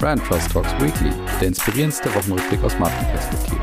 Brand Trust Talks Weekly, der inspirierendste Wochenrückblick aus Markenperspektive.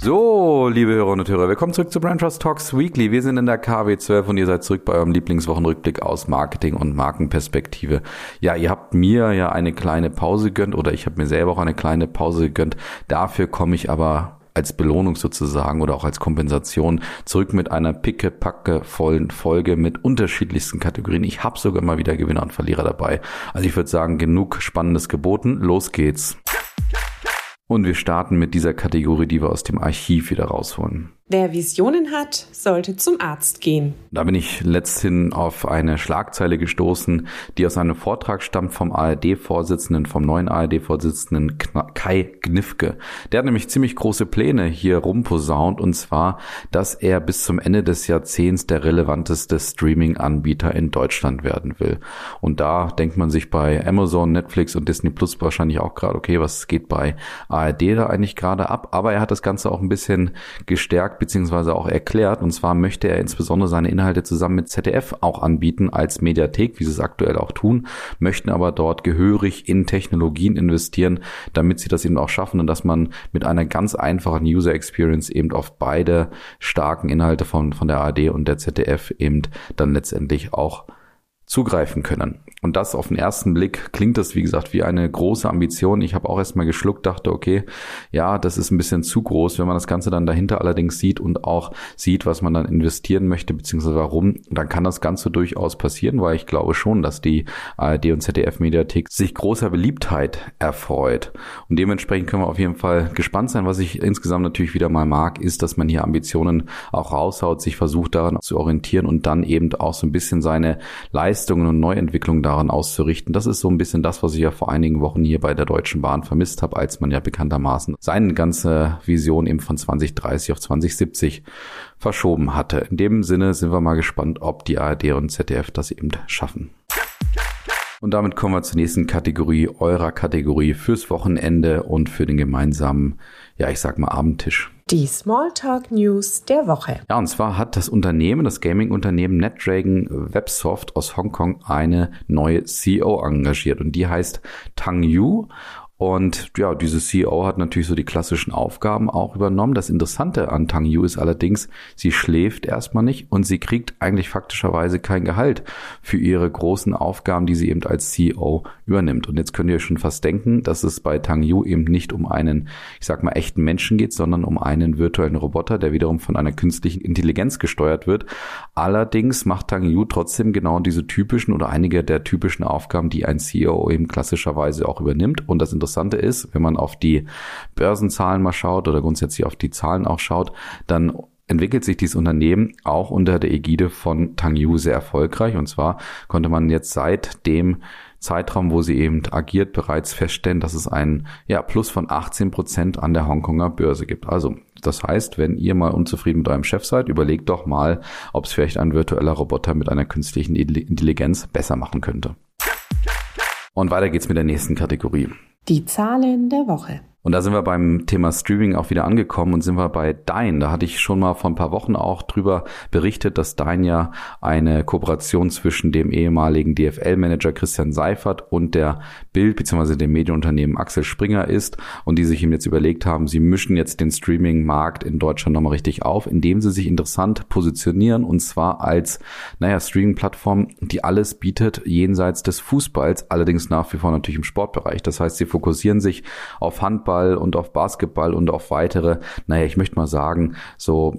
So, liebe Hörerinnen und Hörer, willkommen zurück zu Brand Trust Talks Weekly. Wir sind in der KW12 und ihr seid zurück bei eurem Lieblingswochenrückblick aus Marketing und Markenperspektive. Ja, ihr habt mir ja eine kleine Pause gegönnt oder ich habe mir selber auch eine kleine Pause gegönnt. Dafür komme ich aber als Belohnung sozusagen oder auch als Kompensation zurück mit einer picke-packe vollen Folge mit unterschiedlichsten Kategorien. Ich habe sogar mal wieder Gewinner und Verlierer dabei. Also ich würde sagen, genug Spannendes geboten. Los geht's. Und wir starten mit dieser Kategorie, die wir aus dem Archiv wieder rausholen. Wer Visionen hat, sollte zum Arzt gehen. Da bin ich letzthin auf eine Schlagzeile gestoßen, die aus einem Vortrag stammt vom ARD-Vorsitzenden, vom neuen ARD-Vorsitzenden Kai Gnifke. Der hat nämlich ziemlich große Pläne hier rumposaunt und zwar, dass er bis zum Ende des Jahrzehnts der relevanteste Streaming-Anbieter in Deutschland werden will. Und da denkt man sich bei Amazon, Netflix und Disney Plus wahrscheinlich auch gerade, okay, was geht bei ARD da eigentlich gerade ab? Aber er hat das Ganze auch ein bisschen gestärkt bzw. auch erklärt. Und zwar möchte er insbesondere seine Inhalte zusammen mit ZDF auch anbieten als Mediathek, wie sie es aktuell auch tun, möchten aber dort gehörig in Technologien investieren, damit sie das eben auch schaffen und dass man mit einer ganz einfachen User Experience eben auf beide starken Inhalte von, von der ARD und der ZDF eben dann letztendlich auch zugreifen können. Und das auf den ersten Blick klingt das, wie gesagt, wie eine große Ambition. Ich habe auch erstmal geschluckt, dachte, okay, ja, das ist ein bisschen zu groß. Wenn man das Ganze dann dahinter allerdings sieht und auch sieht, was man dann investieren möchte, beziehungsweise warum, dann kann das Ganze durchaus passieren, weil ich glaube schon, dass die ARD und ZDF-Mediathek sich großer Beliebtheit erfreut. Und dementsprechend können wir auf jeden Fall gespannt sein. Was ich insgesamt natürlich wieder mal mag, ist, dass man hier Ambitionen auch raushaut, sich versucht daran zu orientieren und dann eben auch so ein bisschen seine Leistung Leistungen und Neuentwicklungen daran auszurichten. Das ist so ein bisschen das, was ich ja vor einigen Wochen hier bei der Deutschen Bahn vermisst habe, als man ja bekanntermaßen seine ganze Vision eben von 2030 auf 2070 verschoben hatte. In dem Sinne sind wir mal gespannt, ob die ARD und ZDF das eben schaffen. Und damit kommen wir zur nächsten Kategorie, eurer Kategorie fürs Wochenende und für den gemeinsamen, ja, ich sag mal Abendtisch. Die Smalltalk News der Woche. Ja, und zwar hat das Unternehmen, das Gaming-Unternehmen NetDragon Websoft aus Hongkong eine neue CEO engagiert und die heißt Tang Yu und ja, diese CEO hat natürlich so die klassischen Aufgaben auch übernommen. Das Interessante an Tang Yu ist allerdings, sie schläft erstmal nicht und sie kriegt eigentlich faktischerweise kein Gehalt für ihre großen Aufgaben, die sie eben als CEO übernimmt. Und jetzt könnt ihr schon fast denken, dass es bei Tang Yu eben nicht um einen, ich sag mal, echten Menschen geht, sondern um einen virtuellen Roboter, der wiederum von einer künstlichen Intelligenz gesteuert wird. Allerdings macht Tang Yu trotzdem genau diese typischen oder einige der typischen Aufgaben, die ein CEO eben klassischerweise auch übernimmt. Und das ist, wenn man auf die Börsenzahlen mal schaut oder grundsätzlich auf die Zahlen auch schaut, dann entwickelt sich dieses Unternehmen auch unter der Ägide von Tang Yu sehr erfolgreich. Und zwar konnte man jetzt seit dem Zeitraum, wo sie eben agiert, bereits feststellen, dass es einen ja, Plus von 18 Prozent an der Hongkonger Börse gibt. Also das heißt, wenn ihr mal unzufrieden mit eurem Chef seid, überlegt doch mal, ob es vielleicht ein virtueller Roboter mit einer künstlichen Intelligenz besser machen könnte. Und weiter geht's mit der nächsten Kategorie. Die Zahlen der Woche. Und da sind wir beim Thema Streaming auch wieder angekommen und sind wir bei Dine. Da hatte ich schon mal vor ein paar Wochen auch drüber berichtet, dass Dine ja eine Kooperation zwischen dem ehemaligen DFL-Manager Christian Seifert und der Bild bzw. dem Medienunternehmen Axel Springer ist und die sich ihm jetzt überlegt haben, sie mischen jetzt den Streaming-Markt in Deutschland nochmal richtig auf, indem sie sich interessant positionieren und zwar als, naja, Streaming-Plattform, die alles bietet jenseits des Fußballs, allerdings nach wie vor natürlich im Sportbereich. Das heißt, sie fokussieren sich auf Handball, Fußball und auf Basketball und auf weitere, naja, ich möchte mal sagen, so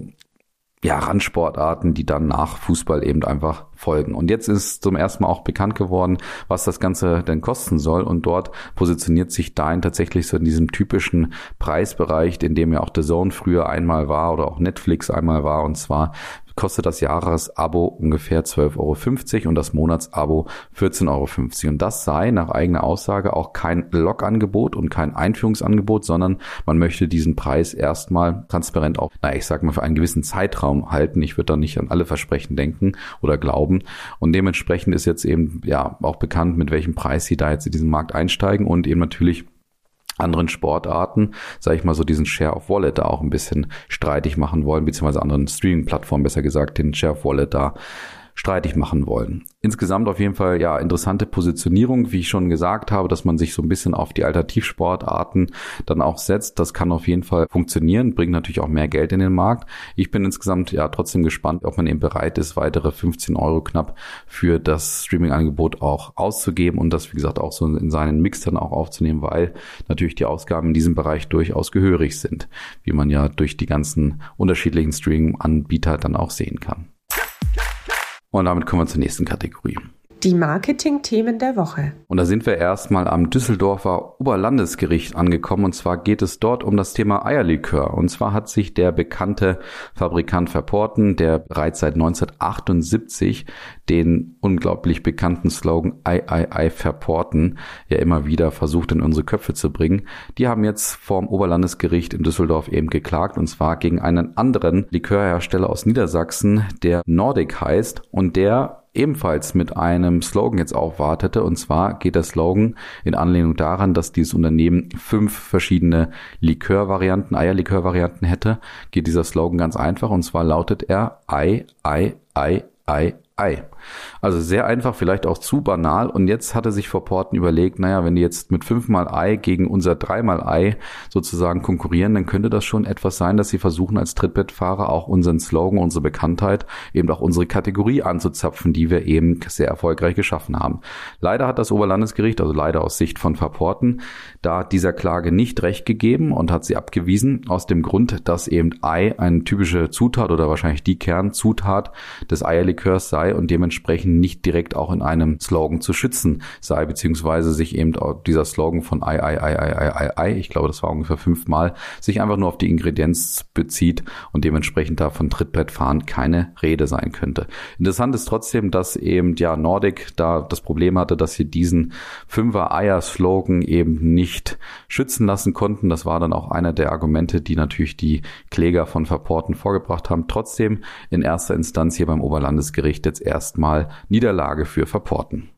ja, Randsportarten, die dann nach Fußball eben einfach folgen. Und jetzt ist zum ersten Mal auch bekannt geworden, was das Ganze denn kosten soll. Und dort positioniert sich Dine tatsächlich so in diesem typischen Preisbereich, in dem ja auch The Zone früher einmal war oder auch Netflix einmal war. Und zwar kostet das Jahresabo ungefähr 12,50 Euro und das Monatsabo 14,50 Euro. Und das sei nach eigener Aussage auch kein Log-Angebot und kein Einführungsangebot, sondern man möchte diesen Preis erstmal transparent auch, na, ich sag mal, für einen gewissen Zeitraum halten. Ich würde da nicht an alle Versprechen denken oder glauben. Und dementsprechend ist jetzt eben, ja, auch bekannt, mit welchem Preis sie da jetzt in diesen Markt einsteigen und eben natürlich anderen Sportarten, sage ich mal so, diesen Share of Wallet da auch ein bisschen streitig machen wollen, beziehungsweise anderen Streaming-Plattformen besser gesagt, den Share of Wallet da streitig machen wollen. Insgesamt auf jeden Fall ja interessante Positionierung, wie ich schon gesagt habe, dass man sich so ein bisschen auf die Alternativsportarten dann auch setzt. Das kann auf jeden Fall funktionieren, bringt natürlich auch mehr Geld in den Markt. Ich bin insgesamt ja trotzdem gespannt, ob man eben bereit ist, weitere 15 Euro knapp für das Streaming-Angebot auch auszugeben und das, wie gesagt, auch so in seinen Mix dann auch aufzunehmen, weil natürlich die Ausgaben in diesem Bereich durchaus gehörig sind, wie man ja durch die ganzen unterschiedlichen Streaming-Anbieter dann auch sehen kann. Und damit kommen wir zur nächsten Kategorie. Die Marketing-Themen der Woche. Und da sind wir erstmal am Düsseldorfer Oberlandesgericht angekommen. Und zwar geht es dort um das Thema Eierlikör. Und zwar hat sich der bekannte Fabrikant Verporten, der bereits seit 1978 den unglaublich bekannten Slogan Ei, Ei, Ei Verporten ja immer wieder versucht in unsere Köpfe zu bringen. Die haben jetzt vorm Oberlandesgericht in Düsseldorf eben geklagt. Und zwar gegen einen anderen Likörhersteller aus Niedersachsen, der Nordic heißt und der ebenfalls mit einem Slogan jetzt aufwartete. Und zwar geht der Slogan in Anlehnung daran, dass dieses Unternehmen fünf verschiedene Likörvarianten, Eierlikörvarianten hätte, geht dieser Slogan ganz einfach. Und zwar lautet er Ei, Ei, Ei, Ei, Ei. Also sehr einfach, vielleicht auch zu banal. Und jetzt hatte sich vor Porten überlegt, naja, wenn die jetzt mit fünfmal Ei gegen unser dreimal Ei sozusagen konkurrieren, dann könnte das schon etwas sein, dass sie versuchen, als Trittbettfahrer auch unseren Slogan, unsere Bekanntheit, eben auch unsere Kategorie anzuzapfen, die wir eben sehr erfolgreich geschaffen haben. Leider hat das Oberlandesgericht, also leider aus Sicht von Verporten, da dieser Klage nicht recht gegeben und hat sie abgewiesen, aus dem Grund, dass eben Ei eine typische Zutat oder wahrscheinlich die Kernzutat des Eierlikörs sei und dementsprechend dementsprechend nicht direkt auch in einem Slogan zu schützen sei, beziehungsweise sich eben dieser Slogan von Ei, Ei, Ei, Ei, Ei, Ei, ich glaube, das war ungefähr fünfmal, sich einfach nur auf die Ingredienz bezieht und dementsprechend da von Trittbrettfahren keine Rede sein könnte. Interessant ist trotzdem, dass eben ja Nordic da das Problem hatte, dass sie diesen Fünfer-Eier-Slogan eben nicht schützen lassen konnten. Das war dann auch einer der Argumente, die natürlich die Kläger von Verporten vorgebracht haben. Trotzdem in erster Instanz hier beim Oberlandesgericht jetzt erstmal Mal Niederlage für Verporten.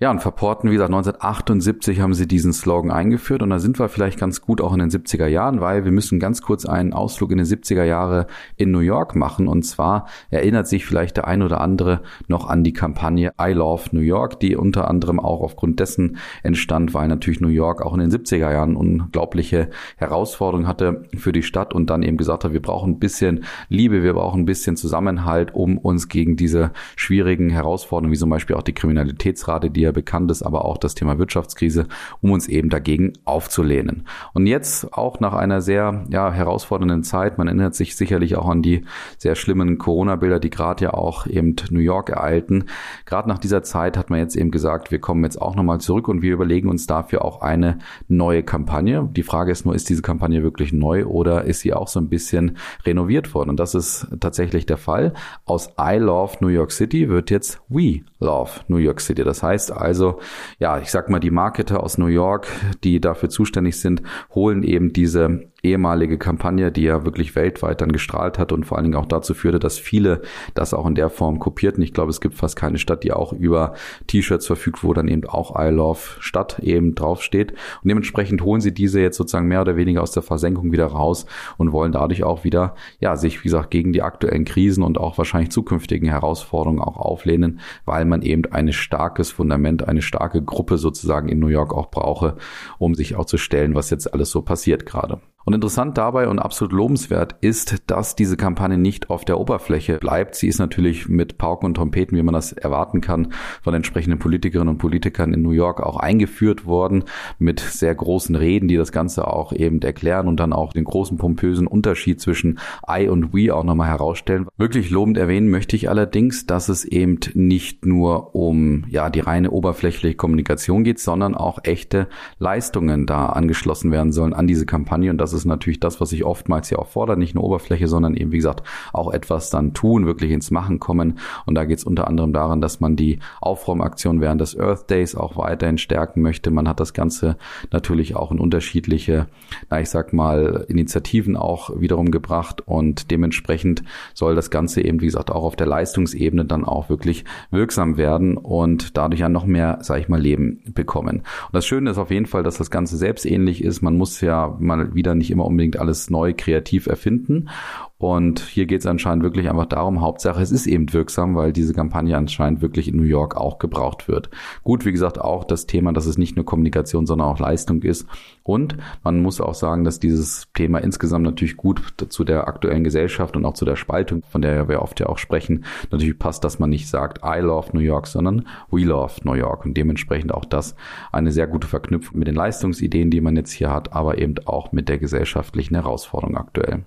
Ja, und Verporten, wie gesagt, 1978 haben sie diesen Slogan eingeführt. Und da sind wir vielleicht ganz gut auch in den 70er Jahren, weil wir müssen ganz kurz einen Ausflug in den 70er Jahre in New York machen. Und zwar erinnert sich vielleicht der ein oder andere noch an die Kampagne I Love New York, die unter anderem auch aufgrund dessen entstand, weil natürlich New York auch in den 70er Jahren unglaubliche Herausforderungen hatte für die Stadt und dann eben gesagt hat, wir brauchen ein bisschen Liebe, wir brauchen ein bisschen Zusammenhalt, um uns gegen diese schwierigen Herausforderungen, wie zum Beispiel auch die Kriminalitätsrate, die ja bekannt ist, aber auch das Thema Wirtschaftskrise, um uns eben dagegen aufzulehnen. Und jetzt auch nach einer sehr ja, herausfordernden Zeit, man erinnert sich sicherlich auch an die sehr schlimmen Corona-Bilder, die gerade ja auch eben New York ereilten. Gerade nach dieser Zeit hat man jetzt eben gesagt, wir kommen jetzt auch nochmal zurück und wir überlegen uns dafür auch eine neue Kampagne. Die Frage ist nur, ist diese Kampagne wirklich neu oder ist sie auch so ein bisschen renoviert worden? Und das ist tatsächlich der Fall. Aus I Love New York City wird jetzt We Love New York City. Das heißt also, ja, ich sag mal, die Marketer aus New York, die dafür zuständig sind, holen eben diese ehemalige Kampagne, die ja wirklich weltweit dann gestrahlt hat und vor allen Dingen auch dazu führte, dass viele das auch in der Form kopierten. Ich glaube, es gibt fast keine Stadt, die auch über T-Shirts verfügt, wo dann eben auch I Love Stadt eben draufsteht. Und dementsprechend holen sie diese jetzt sozusagen mehr oder weniger aus der Versenkung wieder raus und wollen dadurch auch wieder, ja, sich, wie gesagt, gegen die aktuellen Krisen und auch wahrscheinlich zukünftigen Herausforderungen auch auflehnen, weil man eben ein starkes Fundament, eine starke Gruppe sozusagen in New York auch brauche, um sich auch zu stellen, was jetzt alles so passiert gerade. Und interessant dabei und absolut lobenswert ist, dass diese Kampagne nicht auf der Oberfläche bleibt. Sie ist natürlich mit Pauken und Trompeten, wie man das erwarten kann, von entsprechenden Politikerinnen und Politikern in New York auch eingeführt worden, mit sehr großen Reden, die das Ganze auch eben erklären und dann auch den großen pompösen Unterschied zwischen I und We auch nochmal herausstellen. Wirklich lobend erwähnen möchte ich allerdings, dass es eben nicht nur um ja die reine oberflächliche Kommunikation geht, sondern auch echte Leistungen da angeschlossen werden sollen an diese Kampagne und das ist natürlich das, was ich oftmals ja auch fordere, nicht nur Oberfläche, sondern eben, wie gesagt, auch etwas dann tun, wirklich ins Machen kommen. Und da geht es unter anderem daran, dass man die Aufräumaktion während des Earth Days auch weiterhin stärken möchte. Man hat das Ganze natürlich auch in unterschiedliche, na, ich sag mal, Initiativen auch wiederum gebracht und dementsprechend soll das Ganze eben, wie gesagt, auch auf der Leistungsebene dann auch wirklich wirksam werden und dadurch ja noch mehr, sag ich mal, Leben bekommen. Und das Schöne ist auf jeden Fall, dass das Ganze selbstähnlich ist. Man muss ja mal wieder nicht immer unbedingt alles neu kreativ erfinden. Und hier geht es anscheinend wirklich einfach darum, Hauptsache es ist eben wirksam, weil diese Kampagne anscheinend wirklich in New York auch gebraucht wird. Gut, wie gesagt, auch das Thema, dass es nicht nur Kommunikation, sondern auch Leistung ist. Und man muss auch sagen, dass dieses Thema insgesamt natürlich gut zu der aktuellen Gesellschaft und auch zu der Spaltung, von der wir oft ja auch sprechen, natürlich passt, dass man nicht sagt, I love New York, sondern we love New York. Und dementsprechend auch das eine sehr gute Verknüpfung mit den Leistungsideen, die man jetzt hier hat, aber eben auch mit der gesellschaftlichen Herausforderung aktuell.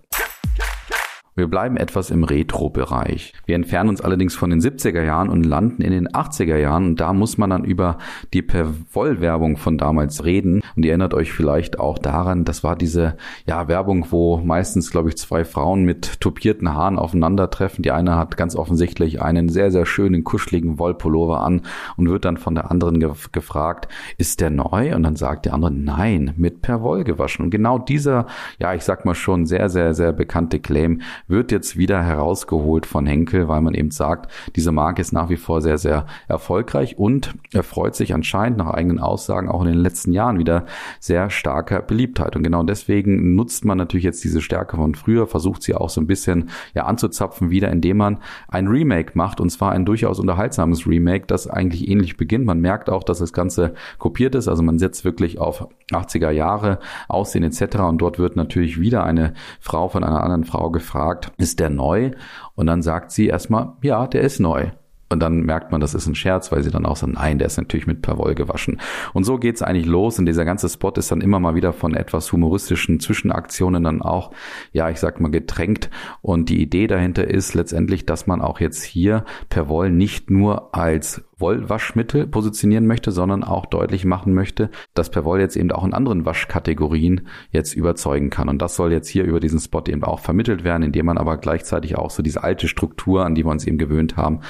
Wir bleiben etwas im Retro-Bereich. Wir entfernen uns allerdings von den 70er Jahren und landen in den 80er Jahren und da muss man dann über die Perwoll-Werbung von damals reden und ihr erinnert euch vielleicht auch daran, das war diese ja, Werbung, wo meistens, glaube ich, zwei Frauen mit topierten Haaren aufeinandertreffen. Die eine hat ganz offensichtlich einen sehr, sehr schönen, kuscheligen Wollpullover an und wird dann von der anderen ge gefragt, ist der neu? Und dann sagt die andere, nein, mit Perwoll gewaschen. Und genau dieser, ja, ich sag mal schon sehr, sehr, sehr bekannte Claim wird jetzt wieder herausgeholt von Henkel, weil man eben sagt, diese Marke ist nach wie vor sehr, sehr erfolgreich und erfreut sich anscheinend nach eigenen Aussagen auch in den letzten Jahren wieder sehr starker Beliebtheit. Und genau deswegen nutzt man natürlich jetzt diese Stärke von früher, versucht sie auch so ein bisschen ja anzuzapfen wieder, indem man ein Remake macht und zwar ein durchaus unterhaltsames Remake, das eigentlich ähnlich beginnt. Man merkt auch, dass das Ganze kopiert ist, also man setzt wirklich auf 80er Jahre Aussehen etc. und dort wird natürlich wieder eine Frau von einer anderen Frau gefragt, fragt, ist der neu? Und dann sagt sie erstmal, ja, der ist neu. Und dann merkt man, das ist ein Scherz, weil sie dann auch sagen, nein, der ist natürlich mit Perwoll gewaschen. Und so geht's eigentlich los. Und dieser ganze Spot ist dann immer mal wieder von etwas humoristischen Zwischenaktionen dann auch, ja, ich sag mal, getränkt. Und die Idee dahinter ist letztendlich, dass man auch jetzt hier Perwoll nicht nur als Wollwaschmittel positionieren möchte, sondern auch deutlich machen möchte, dass Perwoll jetzt eben auch in anderen Waschkategorien jetzt überzeugen kann. Und das soll jetzt hier über diesen Spot eben auch vermittelt werden, indem man aber gleichzeitig auch so diese alte Struktur, an die wir uns eben gewöhnt haben,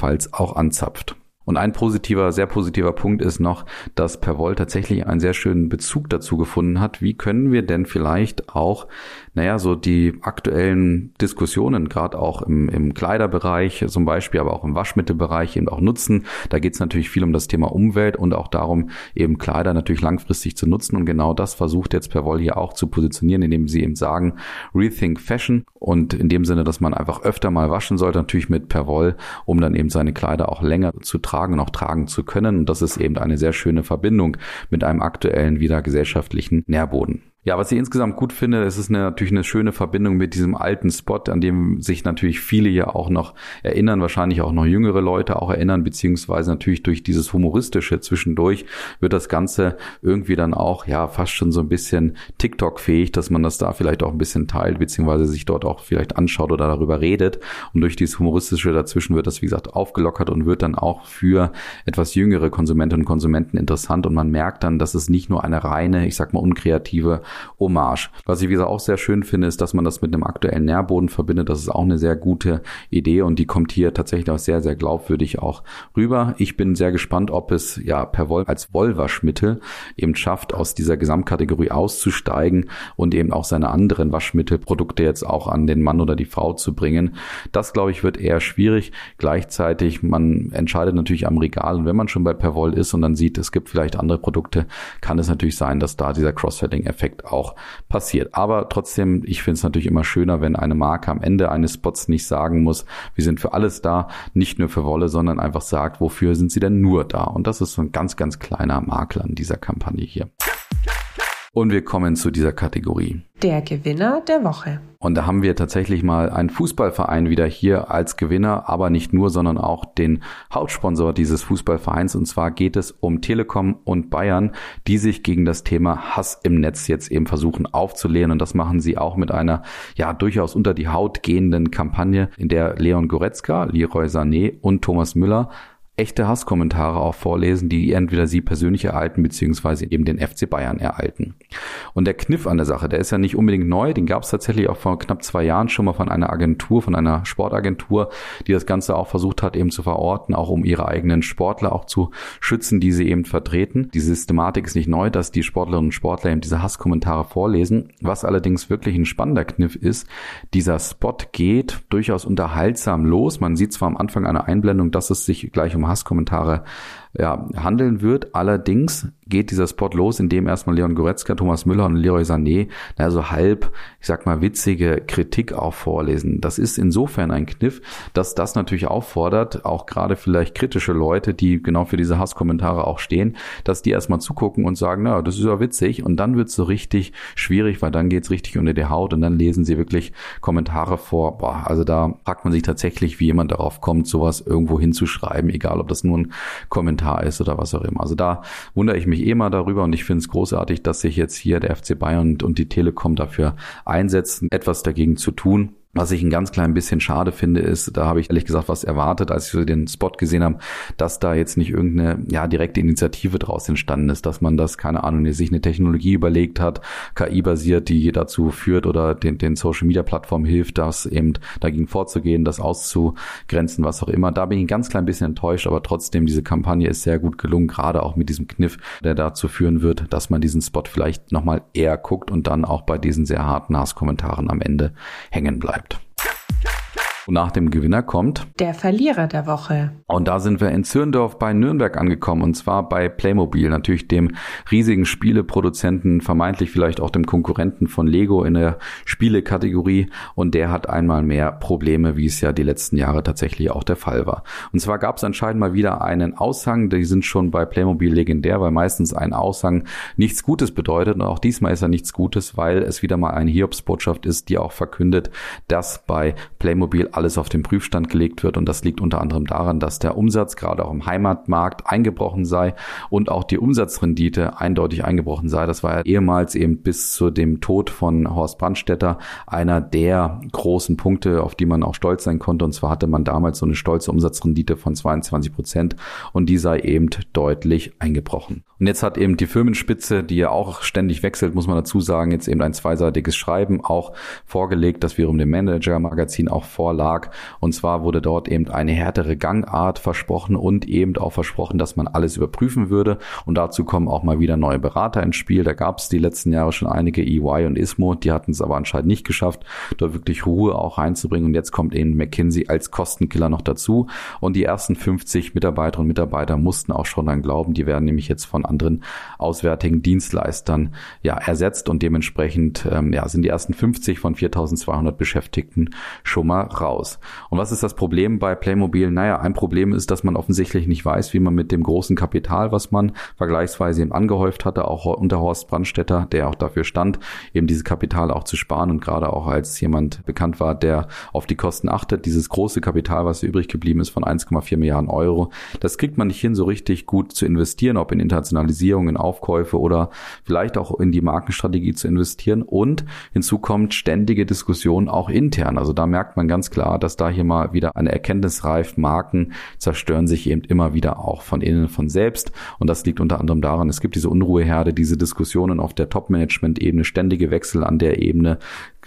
ebenfalls auch anzapft. Und ein positiver, sehr positiver Punkt ist noch, dass Perwoll tatsächlich einen sehr schönen Bezug dazu gefunden hat. Wie können wir denn vielleicht auch naja, so die aktuellen Diskussionen, gerade auch im, im Kleiderbereich zum Beispiel, aber auch im Waschmittelbereich eben auch nutzen. Da geht es natürlich viel um das Thema Umwelt und auch darum, eben Kleider natürlich langfristig zu nutzen. Und genau das versucht jetzt Perwoll hier auch zu positionieren, indem sie eben sagen, Rethink Fashion und in dem Sinne, dass man einfach öfter mal waschen sollte, natürlich mit Perwoll, um dann eben seine Kleider auch länger zu tragen und auch tragen zu können. Und das ist eben eine sehr schöne Verbindung mit einem aktuellen wieder gesellschaftlichen Nährboden. Ja, was ich insgesamt gut finde, es ist eine, natürlich eine schöne Verbindung mit diesem alten Spot, an dem sich natürlich viele ja auch noch erinnern, wahrscheinlich auch noch jüngere Leute auch erinnern, beziehungsweise natürlich durch dieses humoristische zwischendurch wird das Ganze irgendwie dann auch, ja, fast schon so ein bisschen TikTok-fähig, dass man das da vielleicht auch ein bisschen teilt, beziehungsweise sich dort auch vielleicht anschaut oder darüber redet. Und durch dieses humoristische dazwischen wird das, wie gesagt, aufgelockert und wird dann auch für etwas jüngere Konsumentinnen und Konsumenten interessant und man merkt dann, dass es nicht nur eine reine, ich sag mal, unkreative Hommage. Was ich wie gesagt auch sehr schön finde, ist, dass man das mit einem aktuellen Nährboden verbindet. Das ist auch eine sehr gute Idee und die kommt hier tatsächlich auch sehr, sehr glaubwürdig auch rüber. Ich bin sehr gespannt, ob es ja per Woll als Wollwaschmittel eben schafft, aus dieser Gesamtkategorie auszusteigen und eben auch seine anderen Waschmittelprodukte jetzt auch an den Mann oder die Frau zu bringen. Das, glaube ich, wird eher schwierig. Gleichzeitig, man entscheidet natürlich am Regal und wenn man schon bei Perwoll ist und dann sieht, es gibt vielleicht andere Produkte, kann es natürlich sein, dass da dieser Cross-Selling-Effekt auch passiert. Aber trotzdem, ich finde es natürlich immer schöner, wenn eine Marke am Ende eines Spots nicht sagen muss, wir sind für alles da, nicht nur für Wolle, sondern einfach sagt, wofür sind sie denn nur da? Und das ist so ein ganz, ganz kleiner Makel an dieser Kampagne hier. Und wir kommen zu dieser Kategorie. Der Gewinner der Woche. Und da haben wir tatsächlich mal einen Fußballverein wieder hier als Gewinner, aber nicht nur, sondern auch den Hauptsponsor dieses Fußballvereins. Und zwar geht es um Telekom und Bayern, die sich gegen das Thema Hass im Netz jetzt eben versuchen aufzulehnen. Und das machen sie auch mit einer, ja, durchaus unter die Haut gehenden Kampagne, in der Leon Goretzka, Leroy Sané und Thomas Müller echte Hasskommentare auch vorlesen, die entweder sie persönlich ereignen, beziehungsweise eben den FC Bayern ereignen. Und der Kniff an der Sache, der ist ja nicht unbedingt neu, den gab es tatsächlich auch vor knapp zwei Jahren schon mal von einer Agentur, von einer Sportagentur, die das Ganze auch versucht hat eben zu verorten, auch um ihre eigenen Sportler auch zu schützen, die sie eben vertreten. Die Systematik ist nicht neu, dass die Sportlerinnen und Sportler eben diese Hasskommentare vorlesen. Was allerdings wirklich ein spannender Kniff ist, dieser Spot geht durchaus unterhaltsam los. Man sieht zwar am Anfang eine Einblendung, dass es sich gleich um Hasskommentare ja, handeln wird. Allerdings geht dieser Spot los, indem erstmal Leon Goretzka, Thomas Müller und Leroy Sané, also halb, ich sag mal, witzige Kritik auch vorlesen. Das ist insofern ein Kniff, dass das natürlich auffordert, auch gerade vielleicht kritische Leute, die genau für diese Hasskommentare auch stehen, dass die erstmal zugucken und sagen, na, das ist ja witzig. Und dann wird's so richtig schwierig, weil dann geht's richtig unter die Haut und dann lesen sie wirklich Kommentare vor. Boah, also da fragt man sich tatsächlich, wie jemand darauf kommt, sowas irgendwo hinzuschreiben, egal ob das nur ein Kommentar ist oder was auch immer. Also da wundere ich mich mich eh mal darüber und ich finde es großartig, dass sich jetzt hier der FC Bayern und, und die Telekom dafür einsetzen, etwas dagegen zu tun. Was ich ein ganz klein bisschen schade finde, ist, da habe ich ehrlich gesagt was erwartet, als ich den Spot gesehen habe, dass da jetzt nicht irgendeine ja, direkte Initiative draus entstanden ist, dass man das, keine Ahnung, sich eine Technologie überlegt hat, KI-basiert, die dazu führt oder den, den Social-Media-Plattformen hilft, das eben dagegen vorzugehen, das auszugrenzen, was auch immer. Da bin ich ein ganz klein bisschen enttäuscht, aber trotzdem, diese Kampagne ist sehr gut gelungen, gerade auch mit diesem Kniff, der dazu führen wird, dass man diesen Spot vielleicht nochmal eher guckt und dann auch bei diesen sehr harten Hasskommentaren am Ende hängen bleibt nach dem Gewinner kommt der Verlierer der Woche. Und da sind wir in Zürndorf bei Nürnberg angekommen und zwar bei Playmobil, natürlich dem riesigen Spieleproduzenten, vermeintlich vielleicht auch dem Konkurrenten von Lego in der Spielekategorie und der hat einmal mehr Probleme, wie es ja die letzten Jahre tatsächlich auch der Fall war. Und zwar gab es anscheinend mal wieder einen Aushang, die sind schon bei Playmobil legendär, weil meistens ein Aushang nichts Gutes bedeutet und auch diesmal ist er nichts Gutes, weil es wieder mal eine Hiobsbotschaft ist, die auch verkündet, dass bei Playmobil alles auf den Prüfstand gelegt wird und das liegt unter anderem daran, dass der Umsatz gerade auch im Heimatmarkt eingebrochen sei und auch die Umsatzrendite eindeutig eingebrochen sei. Das war ja ehemals eben bis zu dem Tod von Horst Brandstetter einer der großen Punkte, auf die man auch stolz sein konnte. Und zwar hatte man damals so eine stolze Umsatzrendite von 22 Prozent und die sei eben deutlich eingebrochen. Und jetzt hat eben die Firmenspitze, die ja auch ständig wechselt, muss man dazu sagen, jetzt eben ein zweiseitiges Schreiben auch vorgelegt, das wiederum dem Manager-Magazin auch vorlag. Und zwar wurde dort eben eine härtere Gangart versprochen und eben auch versprochen, dass man alles überprüfen würde. Und dazu kommen auch mal wieder neue Berater ins Spiel. Da gab es die letzten Jahre schon einige EY und ISMO, die hatten es aber anscheinend nicht geschafft, dort wirklich Ruhe auch reinzubringen. Und jetzt kommt eben McKinsey als Kostenkiller noch dazu. Und die ersten 50 Mitarbeiterinnen und Mitarbeiter mussten auch schon dann glauben, die werden nämlich jetzt von anderen auswärtigen Dienstleistern ja ersetzt und dementsprechend ähm, ja, sind die ersten 50 von 4200 Beschäftigten schon mal raus. Und was ist das Problem bei Playmobil? Naja, ein Problem ist, dass man offensichtlich nicht weiß, wie man mit dem großen Kapital, was man vergleichsweise eben angehäuft hatte, auch unter Horst Brandstetter, der auch dafür stand, eben dieses Kapital auch zu sparen und gerade auch als jemand bekannt war, der auf die Kosten achtet, dieses große Kapital, was übrig geblieben ist von 1,4 Milliarden Euro, das kriegt man nicht hin, so richtig gut zu investieren, ob in Internationalisierung, in Aufkäufe oder vielleicht auch in die Markenstrategie zu investieren. Und hinzu kommt ständige Diskussion auch intern. Also da merkt man ganz klar, dass da hier mal wieder eine Erkenntnis reift. Marken zerstören sich eben immer wieder auch von innen, von selbst. Und das liegt unter anderem daran, es gibt diese Unruheherde, diese Diskussionen auf der Top-Management-Ebene, ständige Wechsel an der Ebene,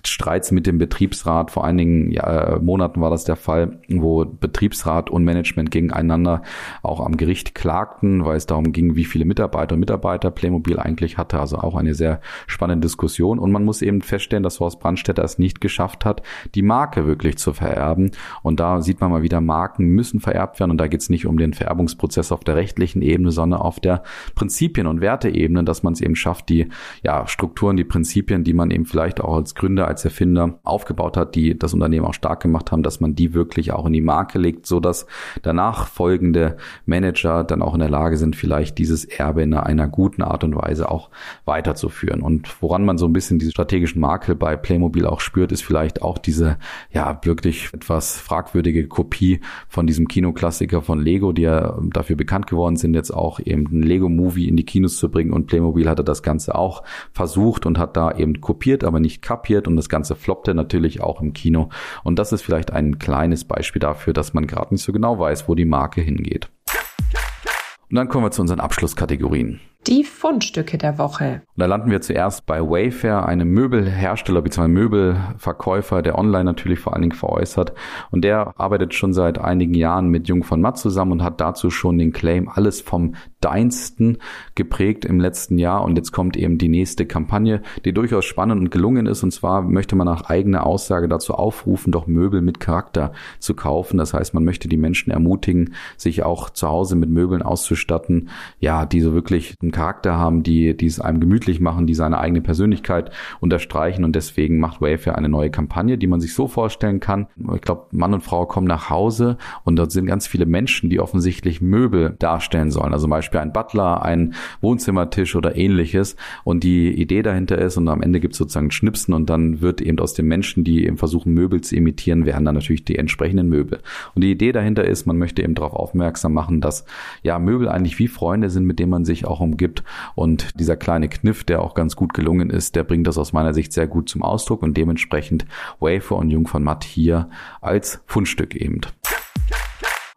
Streits mit dem Betriebsrat. Vor einigen ja, Monaten war das der Fall, wo Betriebsrat und Management gegeneinander auch am Gericht klagten, weil es darum ging, wie viele Mitarbeiter und Mitarbeiter Playmobil eigentlich hatte. Also auch eine sehr spannende Diskussion. Und man muss eben feststellen, dass Horst Brandstätter es nicht geschafft hat, die Marke wirklich zu vererben. Und da sieht man mal wieder, Marken müssen vererbt werden. Und da geht es nicht um den Vererbungsprozess auf der rechtlichen Ebene, sondern auf der Prinzipien- und Werteebene, dass man es eben schafft, die ja, Strukturen, die Prinzipien, die man eben vielleicht auch als Gründer, als Erfinder aufgebaut hat, die das Unternehmen auch stark gemacht haben, dass man die wirklich auch in die Marke legt, so dass danach folgende Manager dann auch in der Lage sind, vielleicht dieses Erbe in einer guten Art und Weise auch weiterzuführen. Und woran man so ein bisschen diese strategischen Makel bei Playmobil auch spürt, ist vielleicht auch diese, ja, wirklich etwas fragwürdige Kopie von diesem Kinoklassiker von Lego, die ja dafür bekannt geworden sind, jetzt auch eben ein Lego-Movie in die Kinos zu bringen. Und Playmobil hatte das Ganze auch versucht und hat da eben kopiert, aber nicht kapiert und das Ganze floppte natürlich auch im Kino. Und das ist vielleicht ein kleines Beispiel dafür, dass man gerade nicht so genau weiß, wo die Marke hingeht. Und dann kommen wir zu unseren Abschlusskategorien. Die Fundstücke der Woche. Und da landen wir zuerst bei Wayfair, einem Möbelhersteller bzw. Möbelverkäufer, der online natürlich vor allen Dingen veräußert. Und der arbeitet schon seit einigen Jahren mit Jung von Matt zusammen und hat dazu schon den Claim alles vom Deinsten geprägt im letzten Jahr. Und jetzt kommt eben die nächste Kampagne, die durchaus spannend und gelungen ist. Und zwar möchte man nach eigener Aussage dazu aufrufen, doch Möbel mit Charakter zu kaufen. Das heißt, man möchte die Menschen ermutigen, sich auch zu Hause mit Möbeln auszustatten, ja, die so wirklich Charakter haben, die, die es einem gemütlich machen, die seine eigene Persönlichkeit unterstreichen und deswegen macht Wayfair eine neue Kampagne, die man sich so vorstellen kann. Ich glaube, Mann und Frau kommen nach Hause und dort sind ganz viele Menschen, die offensichtlich Möbel darstellen sollen. Also zum Beispiel ein Butler, ein Wohnzimmertisch oder ähnliches. Und die Idee dahinter ist, und am Ende gibt es sozusagen Schnipsen und dann wird eben aus den Menschen, die eben versuchen, Möbel zu imitieren, werden dann natürlich die entsprechenden Möbel. Und die Idee dahinter ist, man möchte eben darauf aufmerksam machen, dass ja Möbel eigentlich wie Freunde sind, mit denen man sich auch umgibt gibt. Und dieser kleine Kniff, der auch ganz gut gelungen ist, der bringt das aus meiner Sicht sehr gut zum Ausdruck und dementsprechend Wafer und Jung von Matt hier als Fundstück eben.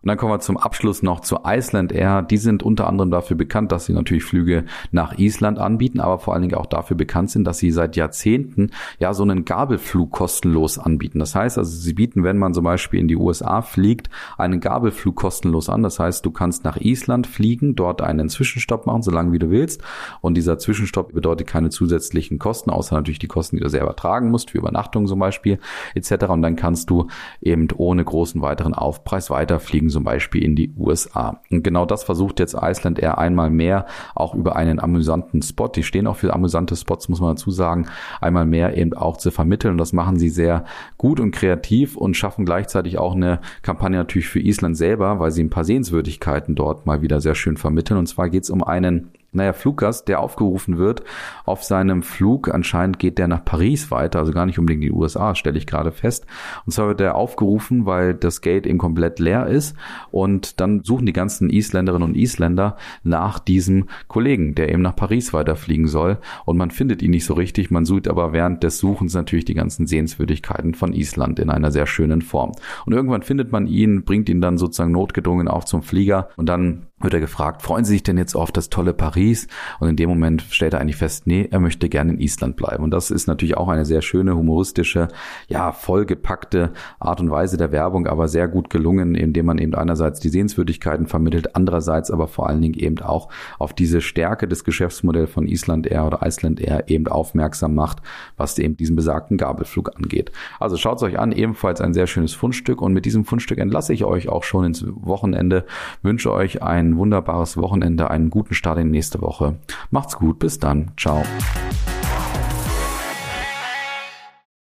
Und dann kommen wir zum Abschluss noch zu Iceland Air. Die sind unter anderem dafür bekannt, dass sie natürlich Flüge nach Island anbieten, aber vor allen Dingen auch dafür bekannt sind, dass sie seit Jahrzehnten ja so einen Gabelflug kostenlos anbieten. Das heißt also, sie bieten, wenn man zum Beispiel in die USA fliegt, einen Gabelflug kostenlos an. Das heißt, du kannst nach Island fliegen, dort einen Zwischenstopp machen, so lange wie du willst. Und dieser Zwischenstopp bedeutet keine zusätzlichen Kosten, außer natürlich die Kosten, die du selber tragen musst, für Übernachtung zum Beispiel etc. Und dann kannst du eben ohne großen weiteren Aufpreis weiterfliegen zum Beispiel in die USA. Und genau das versucht jetzt Iceland Air einmal mehr, auch über einen amüsanten Spot. Die stehen auch für amüsante Spots, muss man dazu sagen, einmal mehr eben auch zu vermitteln. Und das machen sie sehr gut und kreativ und schaffen gleichzeitig auch eine Kampagne natürlich für Island selber, weil sie ein paar Sehenswürdigkeiten dort mal wieder sehr schön vermitteln. Und zwar geht es um einen naja, Fluggast, der aufgerufen wird auf seinem Flug. Anscheinend geht der nach Paris weiter, also gar nicht unbedingt in die USA, stelle ich gerade fest. Und zwar wird der aufgerufen, weil das Gate eben komplett leer ist. Und dann suchen die ganzen Isländerinnen und Isländer nach diesem Kollegen, der eben nach Paris weiterfliegen soll. Und man findet ihn nicht so richtig. Man sucht aber während des Suchens natürlich die ganzen Sehenswürdigkeiten von Island in einer sehr schönen Form. Und irgendwann findet man ihn, bringt ihn dann sozusagen notgedrungen auch zum Flieger und dann wird er gefragt, freuen Sie sich denn jetzt auf das tolle Paris? Und in dem Moment stellt er eigentlich fest, nee, er möchte gerne in Island bleiben. Und das ist natürlich auch eine sehr schöne, humoristische, ja, vollgepackte Art und Weise der Werbung, aber sehr gut gelungen, indem man eben einerseits die Sehenswürdigkeiten vermittelt, andererseits aber vor allen Dingen eben auch auf diese Stärke des Geschäftsmodells von Island Air oder Iceland Air eben aufmerksam macht, was eben diesen besagten Gabelflug angeht. Also schaut es euch an, ebenfalls ein sehr schönes Fundstück und mit diesem Fundstück entlasse ich euch auch schon ins Wochenende, wünsche euch ein ein wunderbares Wochenende, einen guten Start in nächste Woche. Macht's gut, bis dann. Ciao.